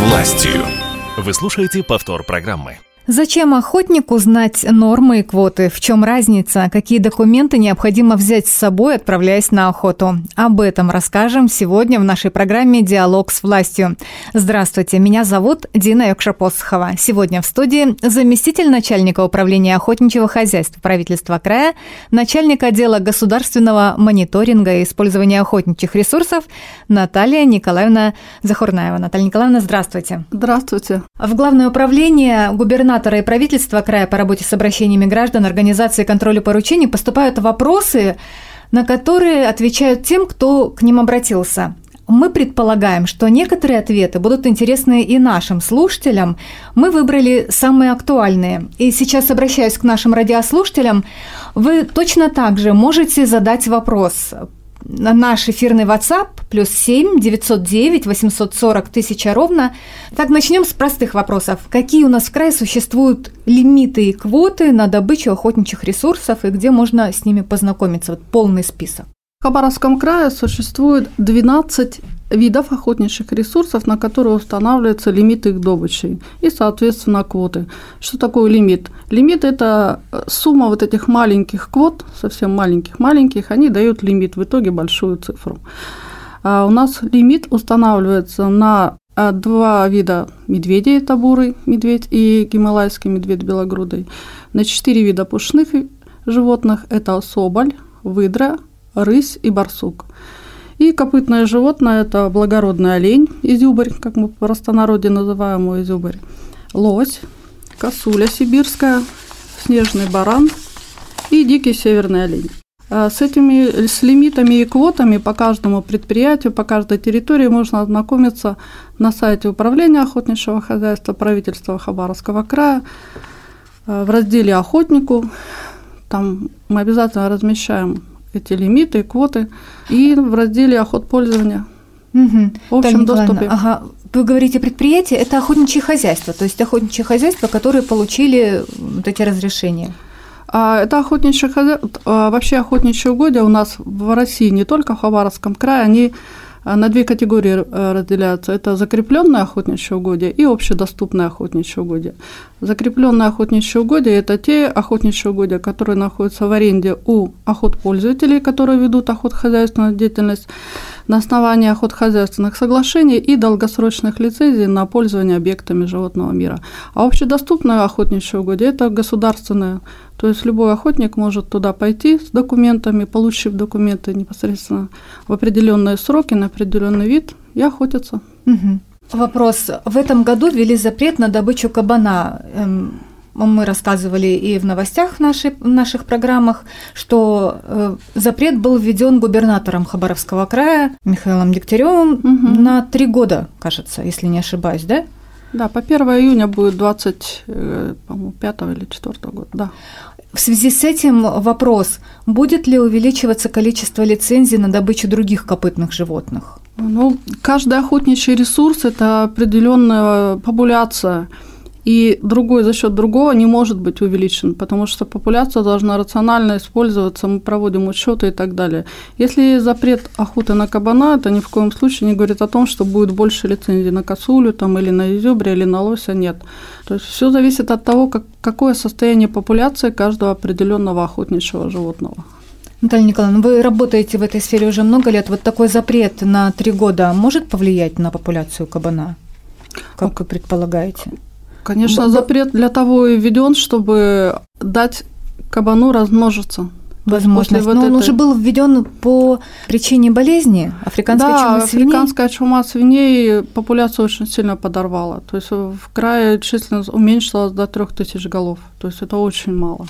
властью. Вы слушаете повтор программы. Зачем охотнику знать нормы и квоты? В чем разница? Какие документы необходимо взять с собой, отправляясь на охоту? Об этом расскажем сегодня в нашей программе «Диалог с властью». Здравствуйте, меня зовут Дина Йокшапосхова. Сегодня в студии заместитель начальника управления охотничьего хозяйства правительства края, начальник отдела государственного мониторинга и использования охотничьих ресурсов Наталья Николаевна Захурнаева. Наталья Николаевна, здравствуйте. Здравствуйте. В Главное управление губернатора губернатора и правительства края по работе с обращениями граждан, организации контроля поручений поступают вопросы, на которые отвечают тем, кто к ним обратился. Мы предполагаем, что некоторые ответы будут интересны и нашим слушателям. Мы выбрали самые актуальные. И сейчас обращаюсь к нашим радиослушателям. Вы точно так же можете задать вопрос на наш эфирный WhatsApp плюс 7 909 840 тысяча ровно. Так, начнем с простых вопросов. Какие у нас в крае существуют лимиты и квоты на добычу охотничьих ресурсов и где можно с ними познакомиться? Вот полный список. В Хабаровском крае существует 12 видов охотничьих ресурсов, на которые устанавливаются лимиты их добычи и, соответственно, квоты. Что такое лимит? Лимит – это сумма вот этих маленьких квот, совсем маленьких-маленьких, они дают лимит, в итоге большую цифру. А у нас лимит устанавливается на а, два вида медведей, это бурый медведь и гималайский медведь белогрудый, на четыре вида пушных животных, это соболь, выдра – рысь и барсук. И копытное животное – это благородный олень, изюбрь, как мы в простонародье называем его изюбрь, лось, косуля сибирская, снежный баран и дикий северный олень. А с этими с лимитами и квотами по каждому предприятию, по каждой территории можно ознакомиться на сайте Управления охотничьего хозяйства правительства Хабаровского края а, в разделе «Охотнику». Там мы обязательно размещаем эти лимиты, квоты, и в разделе охот пользования угу. в общем доступе. Ага. Вы говорите предприятие, это охотничье хозяйство, то есть охотничье хозяйство, которые получили вот эти разрешения. А, это охотничье хозяйство, а, вообще охотничьи угодья у нас в России, не только в Хабаровском крае, они а, на две категории э, разделяются. Это закрепленное охотничье угодье и общедоступное охотничье угодье. Закрепленные охотничьи угодья – это те охотничьи угодья, которые находятся в аренде у охотпользователей, которые ведут охотхозяйственную деятельность на основании охотхозяйственных соглашений и долгосрочных лицензий на пользование объектами животного мира. А общедоступное охотничье угодье – это государственное то есть любой охотник может туда пойти с документами, получив документы непосредственно в определенные сроки, на определенный вид и охотиться. Угу. Вопрос. В этом году ввели запрет на добычу кабана. Эм, мы рассказывали и в новостях в, нашей, в наших программах, что э, запрет был введен губернатором Хабаровского края Михаилом Дегтяревым угу. на три года, кажется, если не ошибаюсь, да? Да, по 1 июня будет 25 э, или 4 года, да. В связи с этим вопрос, будет ли увеличиваться количество лицензий на добычу других копытных животных? Ну, каждый охотничий ресурс – это определенная популяция – и другой за счет другого не может быть увеличен, потому что популяция должна рационально использоваться, мы проводим учеты и так далее. Если запрет охоты на кабана, это ни в коем случае не говорит о том, что будет больше лицензий на косулю там, или на изюбре, или на лося, нет. То есть все зависит от того, как, какое состояние популяции каждого определенного охотничьего животного. Наталья Николаевна, вы работаете в этой сфере уже много лет. Вот такой запрет на три года может повлиять на популяцию кабана? Как вы предполагаете? Конечно, запрет для того и введен, чтобы дать кабану размножиться. Возможность. Но вот он этой... уже был введен по причине болезни африканской да, чумы свиней. африканская чума свиней популяцию очень сильно подорвала. То есть в крае численность уменьшилась до трех тысяч голов. То есть это очень мало.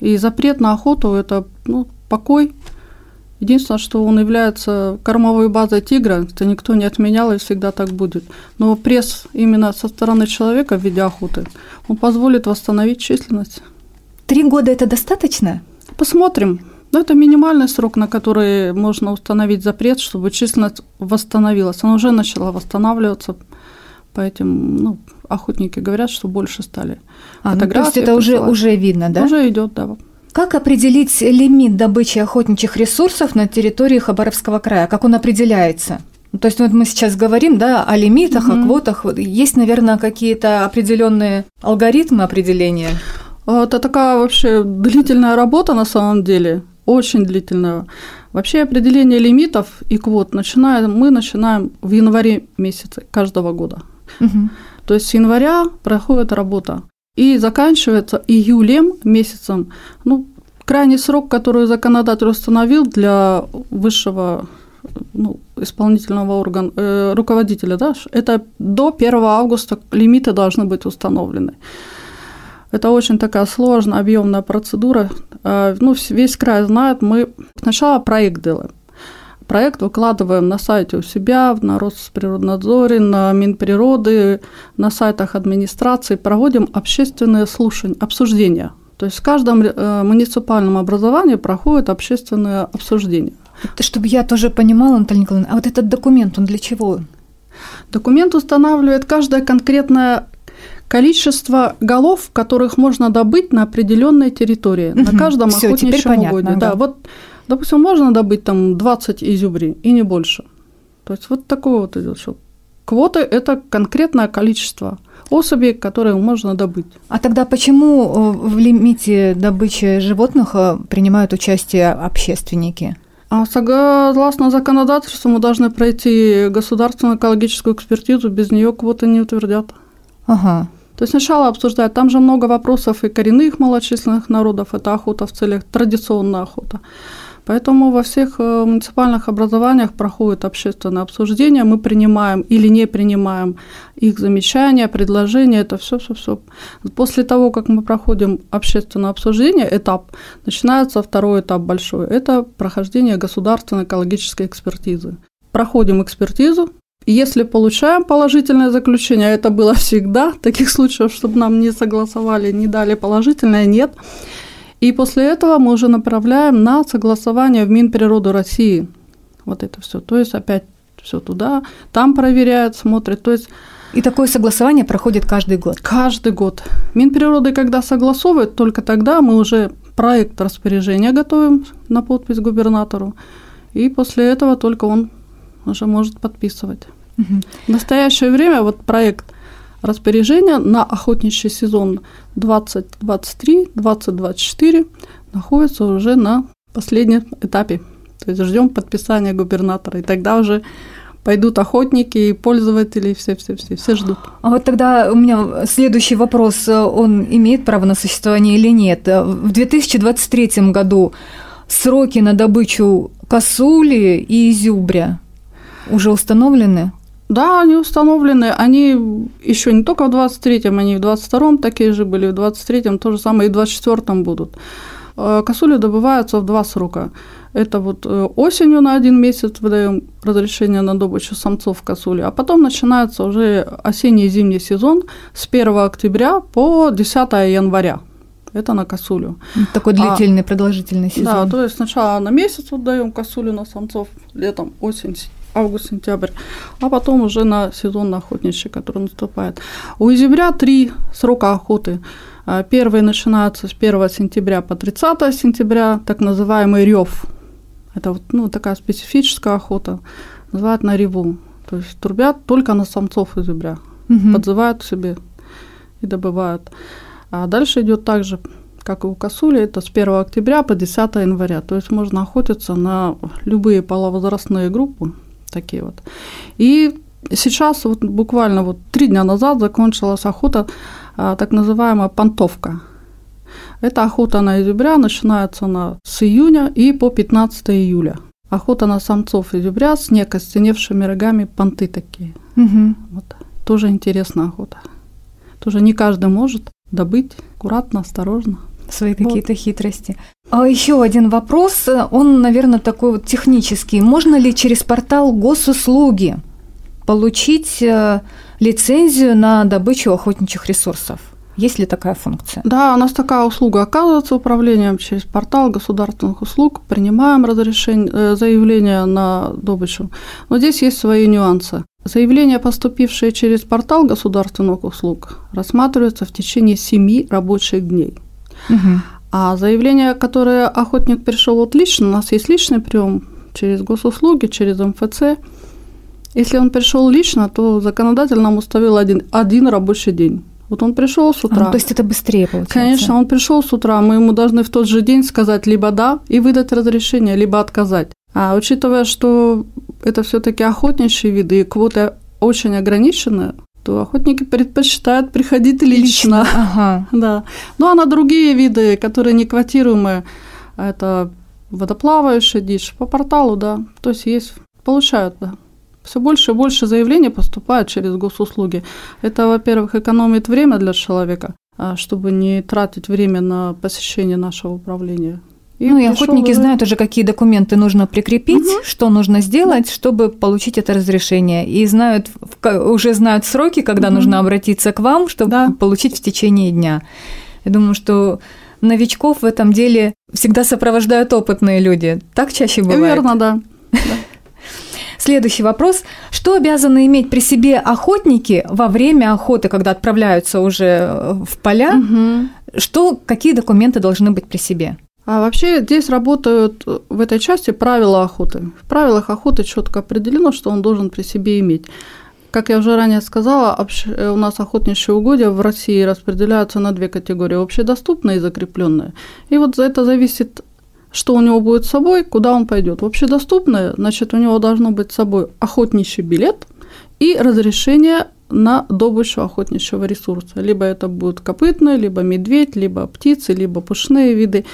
И запрет на охоту – это ну, покой, Единственное, что он является кормовой базой тигра, это никто не отменял и всегда так будет. Но пресс именно со стороны человека в виде охоты, он позволит восстановить численность. Три года это достаточно? Посмотрим. Но это минимальный срок, на который можно установить запрет, чтобы численность восстановилась. Она уже начала восстанавливаться, поэтому ну, охотники говорят, что больше стали. А, ну, то есть это уже, уже видно, да? Уже идет, да. Как определить лимит добычи охотничьих ресурсов на территории Хабаровского края? Как он определяется? Ну, то есть вот мы сейчас говорим, да, о лимитах, угу. о квотах. Есть, наверное, какие-то определенные алгоритмы определения? Это такая вообще длительная работа на самом деле, очень длительная. Вообще определение лимитов и квот начинаем, мы начинаем в январе месяце каждого года. Угу. То есть с января проходит работа и заканчивается июлем месяцем. Ну, крайний срок, который законодатель установил для высшего ну, исполнительного органа, э, руководителя, да, это до 1 августа лимиты должны быть установлены. Это очень такая сложная, объемная процедура. Э, ну, весь край знает, мы сначала проект делаем. Проект выкладываем на сайте у себя, на Росприроднадзоре, на Минприроды, на сайтах администрации, проводим общественные слушания, обсуждения. То есть в каждом э, муниципальном образовании проходит общественное обсуждение. Это чтобы я тоже понимала, Наталья Николаевна, а вот этот документ, он для чего? Документ устанавливает каждое конкретное количество голов, которых можно добыть на определенной территории, угу. на каждом Всё, охотничьем угодье. Да. да, вот, допустим, можно добыть там 20 изюбрей и не больше. То есть вот такое вот идет, что квоты – это конкретное количество особей, которые можно добыть. А тогда почему э, в лимите добычи животных э, принимают участие общественники? А согласно законодательству мы должны пройти государственную экологическую экспертизу, без нее квоты не утвердят. Ага. То есть сначала обсуждают, там же много вопросов и коренных малочисленных народов, это охота в целях, традиционная охота. Поэтому во всех э, муниципальных образованиях проходит общественное обсуждение, мы принимаем или не принимаем их замечания, предложения, это все, все, все. После того, как мы проходим общественное обсуждение, этап, начинается второй этап большой, это прохождение государственной экологической экспертизы. Проходим экспертизу, если получаем положительное заключение, а это было всегда, таких случаев, чтобы нам не согласовали, не дали положительное, нет. И после этого мы уже направляем на согласование в Минприроду России. Вот это все. То есть опять все туда, там проверяют, смотрят. То есть и такое согласование проходит каждый год? Каждый год. Минприроды, когда согласовывает, только тогда мы уже проект распоряжения готовим на подпись губернатору, и после этого только он уже может подписывать. Угу. В настоящее время вот проект распоряжения на охотничий сезон 2023-2024 находится уже на последнем этапе. То есть ждем подписания губернатора, и тогда уже пойдут охотники и пользователи, все-все-все, все ждут. А вот тогда у меня следующий вопрос, он имеет право на существование или нет? В 2023 году сроки на добычу косули и изюбря уже установлены? Да, они установлены. Они еще не только в 23-м, они в 22-м такие же были, в 23-м то же самое, и в 24-м будут. Э, косули добываются в два срока. Это вот э, осенью на один месяц выдаем разрешение на добычу самцов косули, а потом начинается уже осенний и зимний сезон с 1 октября по 10 января. Это на косулю. Такой а длительный, а, продолжительный сезон. Да, то есть сначала на месяц вот даем косулю на самцов, летом, осень, август-сентябрь, а потом уже на сезон охотничий, который наступает. У изюбря три срока охоты. А, первый начинается с 1 сентября по 30 сентября, так называемый рев. Это вот, ну, такая специфическая охота, называют на реву. То есть трубят только на самцов изюбря, угу. подзывают к себе и добывают. А дальше идет также как и у косули, это с 1 октября по 10 января. То есть можно охотиться на любые половозрастные группы, такие вот. И сейчас, вот буквально вот три дня назад закончилась охота, а, так называемая понтовка. Эта охота на изюбря начинается на, с июня и по 15 июля. Охота на самцов изюбря с некостеневшими рогами, понты такие. Угу. Вот. Тоже интересная охота. Тоже не каждый может добыть аккуратно, осторожно свои какие-то вот. хитрости. А еще один вопрос, он, наверное, такой вот технический. Можно ли через портал госуслуги получить э, лицензию на добычу охотничьих ресурсов? Есть ли такая функция? Да, у нас такая услуга оказывается управлением через портал государственных услуг. Принимаем разрешение, э, заявление на добычу. Но здесь есть свои нюансы. Заявления, поступившие через портал государственных услуг, рассматриваются в течение семи рабочих дней. Угу. А заявление, которое охотник пришел вот лично, у нас есть личный прием через госуслуги, через МФЦ, Если он пришел лично, то законодатель нам установил один, один рабочий день. Вот он пришел с утра. А, то есть это быстрее получается? Конечно, он пришел с утра, мы ему должны в тот же день сказать либо да и выдать разрешение, либо отказать. А учитывая, что это все-таки охотничьи виды, и квоты очень ограничены, то охотники предпочитают приходить лично. лично. Ага. Да. Ну а на другие виды, которые не квотируемые, это водоплавающая дичь по порталу, да, то есть есть, получают, да. Все больше и больше заявлений поступают через госуслуги. Это, во-первых, экономит время для человека, а, чтобы не тратить время на посещение нашего управления. И ну и охотники уже... знают уже, какие документы нужно прикрепить, угу. что нужно сделать, чтобы получить это разрешение. И знают, уже знают сроки, когда угу. нужно обратиться к вам, чтобы да. получить в течение дня. Я думаю, что новичков в этом деле всегда сопровождают опытные люди. Так чаще бывает? Верно, да. Следующий вопрос. Что обязаны иметь при себе охотники во время охоты, когда отправляются уже э, в поля? Угу. Что, какие документы должны быть при себе? А вообще здесь работают э, в этой части правила охоты. В правилах охоты четко определено, что он должен при себе иметь. Как я уже ранее сказала, э, у нас охотничьи угодья в России распределяются на две категории – общедоступные и закрепленные. И вот за это зависит что у него будет с собой, куда он пойдет. Общедоступное, значит, у него должно быть с собой охотничий билет и разрешение на добычу охотничьего ресурса. Либо это будет копытный, либо медведь, либо птицы, либо пушные виды.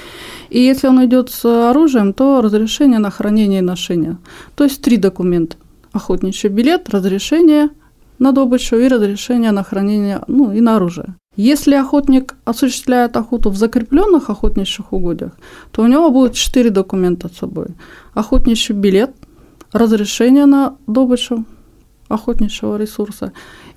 И если он идет с оружием, то разрешение на хранение и ношение. То есть три документа. Охотничий билет, разрешение на добычу и разрешение на хранение ну, и на оружие. Если охотник осуществляет охоту в закрепленных охотничьих угодьях, то у него будет четыре документа с собой. Охотничий билет, разрешение на добычу охотничьего ресурса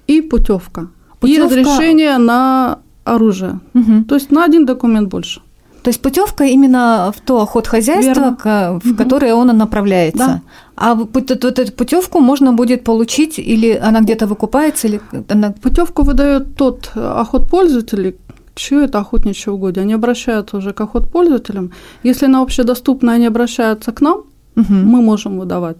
и путевка. И разрешение на оружие. Угу. То есть на один документ больше. То есть путевка именно в то охотхозяйство, Верно. в которое он направляется. Да. А вот эту путевку можно будет получить или она где-то выкупается, или она... Путевку выдает тот охотпользователь, чье это охотничье угодье. Они обращаются уже к охотпользователям. Если на общедоступное они обращаются к нам, угу. мы можем выдавать.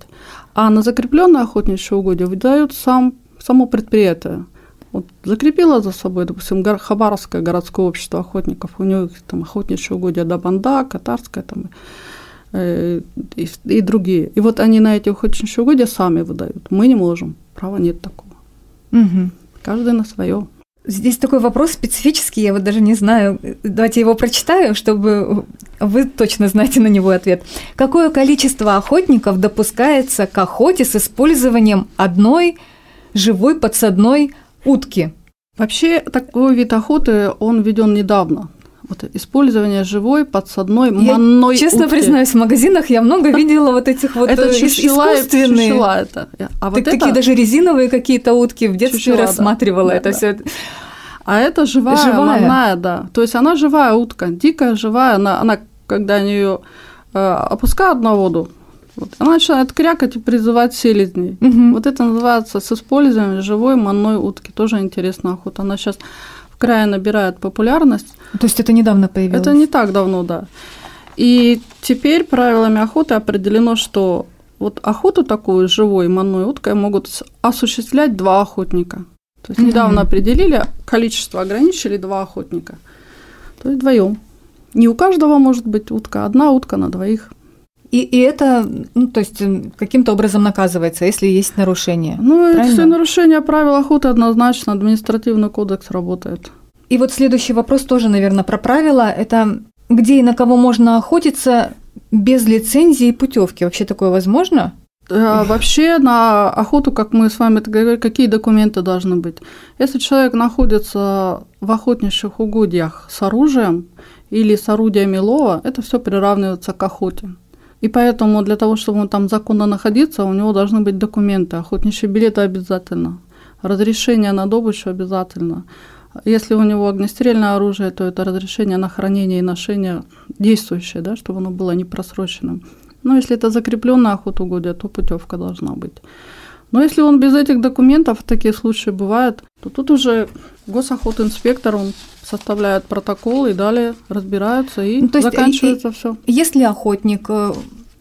А на закрепленное охотничье угодье выдают сам, само предприятие. Вот закрепила за собой, допустим, Хабаровское городское общество охотников, у него там охотничье угодья Дабанда, Катарское там, э, и, и другие. И вот они на эти охотничьи угодья сами выдают. Мы не можем, права нет такого. Угу. Каждый на свое. Здесь такой вопрос специфический, я вот даже не знаю. Давайте его прочитаю, чтобы вы точно знаете на него ответ. Какое количество охотников допускается к охоте с использованием одной живой подсадной утки. Вообще такой вид охоты, он введен недавно. Вот использование живой подсадной манной я, Честно утки. признаюсь, в магазинах я много видела вот этих вот это чучела, искусственные. Чучела это. А вот так, это... такие даже резиновые какие-то утки в детстве чучела, рассматривала да, это да. все. А это живая, живая, манная, да. То есть она живая утка, дикая, живая. Она, она когда они ее э, опускают на воду, вот. Она начинает крякать и призывать селезней. Угу. Вот это называется с использованием живой манной утки. Тоже интересная охота. Она сейчас в крае набирает популярность. То есть это недавно появилось? Это не так давно, да. И теперь правилами охоты определено, что вот охоту такую живой манной уткой могут осуществлять два охотника. То есть mm недавно определили, количество ограничили два охотника. То есть вдвоем. Не у каждого может быть утка, одна утка на двоих. И, и это, ну, то есть каким-то образом наказывается, если есть нарушение. Ну, правильно? если нарушение правил охоты однозначно, административный кодекс работает. И вот следующий вопрос тоже, наверное, про правила. Это где и на кого можно охотиться без лицензии и путевки? Вообще такое возможно? А, вообще на охоту, как мы с вами говорили, какие документы должны быть? Если человек находится в охотничьих угодьях с оружием или с орудиями лова, это все приравнивается к охоте. И поэтому для того, чтобы он там законно находиться, у него должны быть документы. Охотничьи билеты обязательно. Разрешение на добычу обязательно. Если у него огнестрельное оружие, то это разрешение на хранение и ношение действующее, да, чтобы оно было не просроченным. Но если это закрепленная охота угодья, то путевка должна быть. Но если он без этих документов, такие случаи бывают, то тут уже госохотинспектор, он составляют протокол и далее разбираются и ну, то есть заканчивается все. Если охотник, э,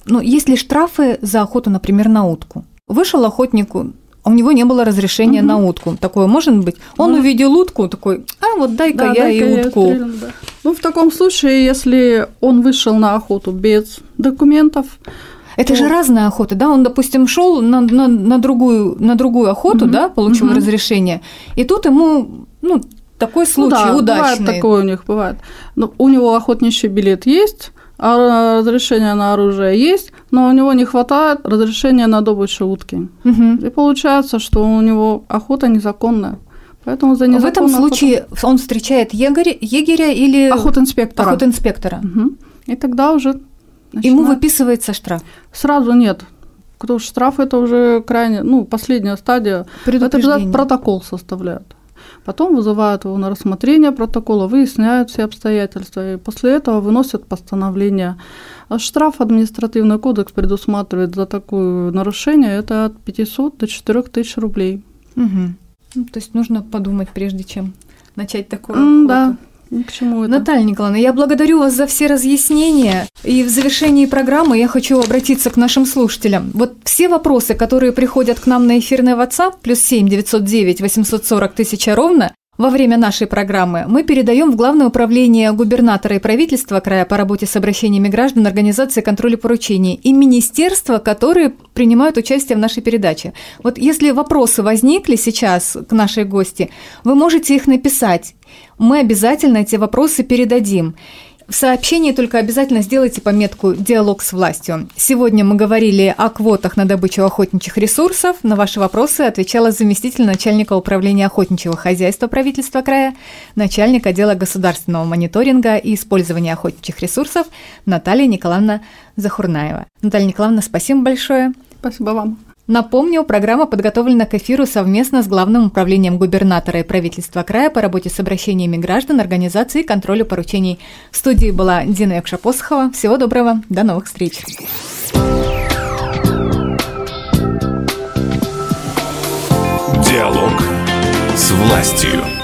ну, есть ли штрафы за охоту, например, на утку? вышел охотнику, а у него не было разрешения угу. на утку. Такое может быть? Он ну, увидел утку, такой, а вот дай-ка да, я дай и утку. Я стрелю, да. Ну, в таком случае, если он вышел на охоту без документов, это же разная охота, да? Он, допустим, шел на, на, на, другую, на другую охоту, угу. да, получил угу. разрешение, и тут ему, ну, такой случай ну, да, удачный. Бывает такое у них бывает. Но у него охотничий билет есть, а разрешение на оружие есть, но у него не хватает разрешения на добычу утки. Угу. И получается, что у него охота незаконная. Поэтому за В этом случае охоту... он встречает егеря, егеря или охотинспектора. охотинспектора. Угу. И тогда уже начинает... Ему выписывается штраф. Сразу нет. Потому что штраф это уже крайне, ну, последняя стадия. Это обязательно протокол составляют. Потом вызывают его на рассмотрение протокола, выясняют все обстоятельства, и после этого выносят постановление. А штраф административный кодекс предусматривает за такое нарушение это от 500 до 4000 рублей. Угу. Ну, то есть нужно подумать, прежде чем начать такое. Mm, да, ни к чему это. Наталья Николаевна, я благодарю вас за все разъяснения. И в завершении программы я хочу обратиться к нашим слушателям. Вот все вопросы, которые приходят к нам на эфирный WhatsApp, плюс 7 909 840 тысяча ровно, во время нашей программы мы передаем в Главное управление губернатора и правительства края по работе с обращениями граждан Организации контроля поручений и министерства, которые принимают участие в нашей передаче. Вот если вопросы возникли сейчас к нашей гости, вы можете их написать. Мы обязательно эти вопросы передадим. В сообщении только обязательно сделайте пометку «Диалог с властью». Сегодня мы говорили о квотах на добычу охотничьих ресурсов. На ваши вопросы отвечала заместитель начальника управления охотничьего хозяйства правительства края, начальник отдела государственного мониторинга и использования охотничьих ресурсов Наталья Николаевна Захурнаева. Наталья Николаевна, спасибо большое. Спасибо вам. Напомню, программа подготовлена к эфиру совместно с Главным управлением губернатора и правительства края по работе с обращениями граждан, организации и контролю поручений. В студии была Дина Якша-Посохова. Всего доброго, до новых встреч. Диалог с властью.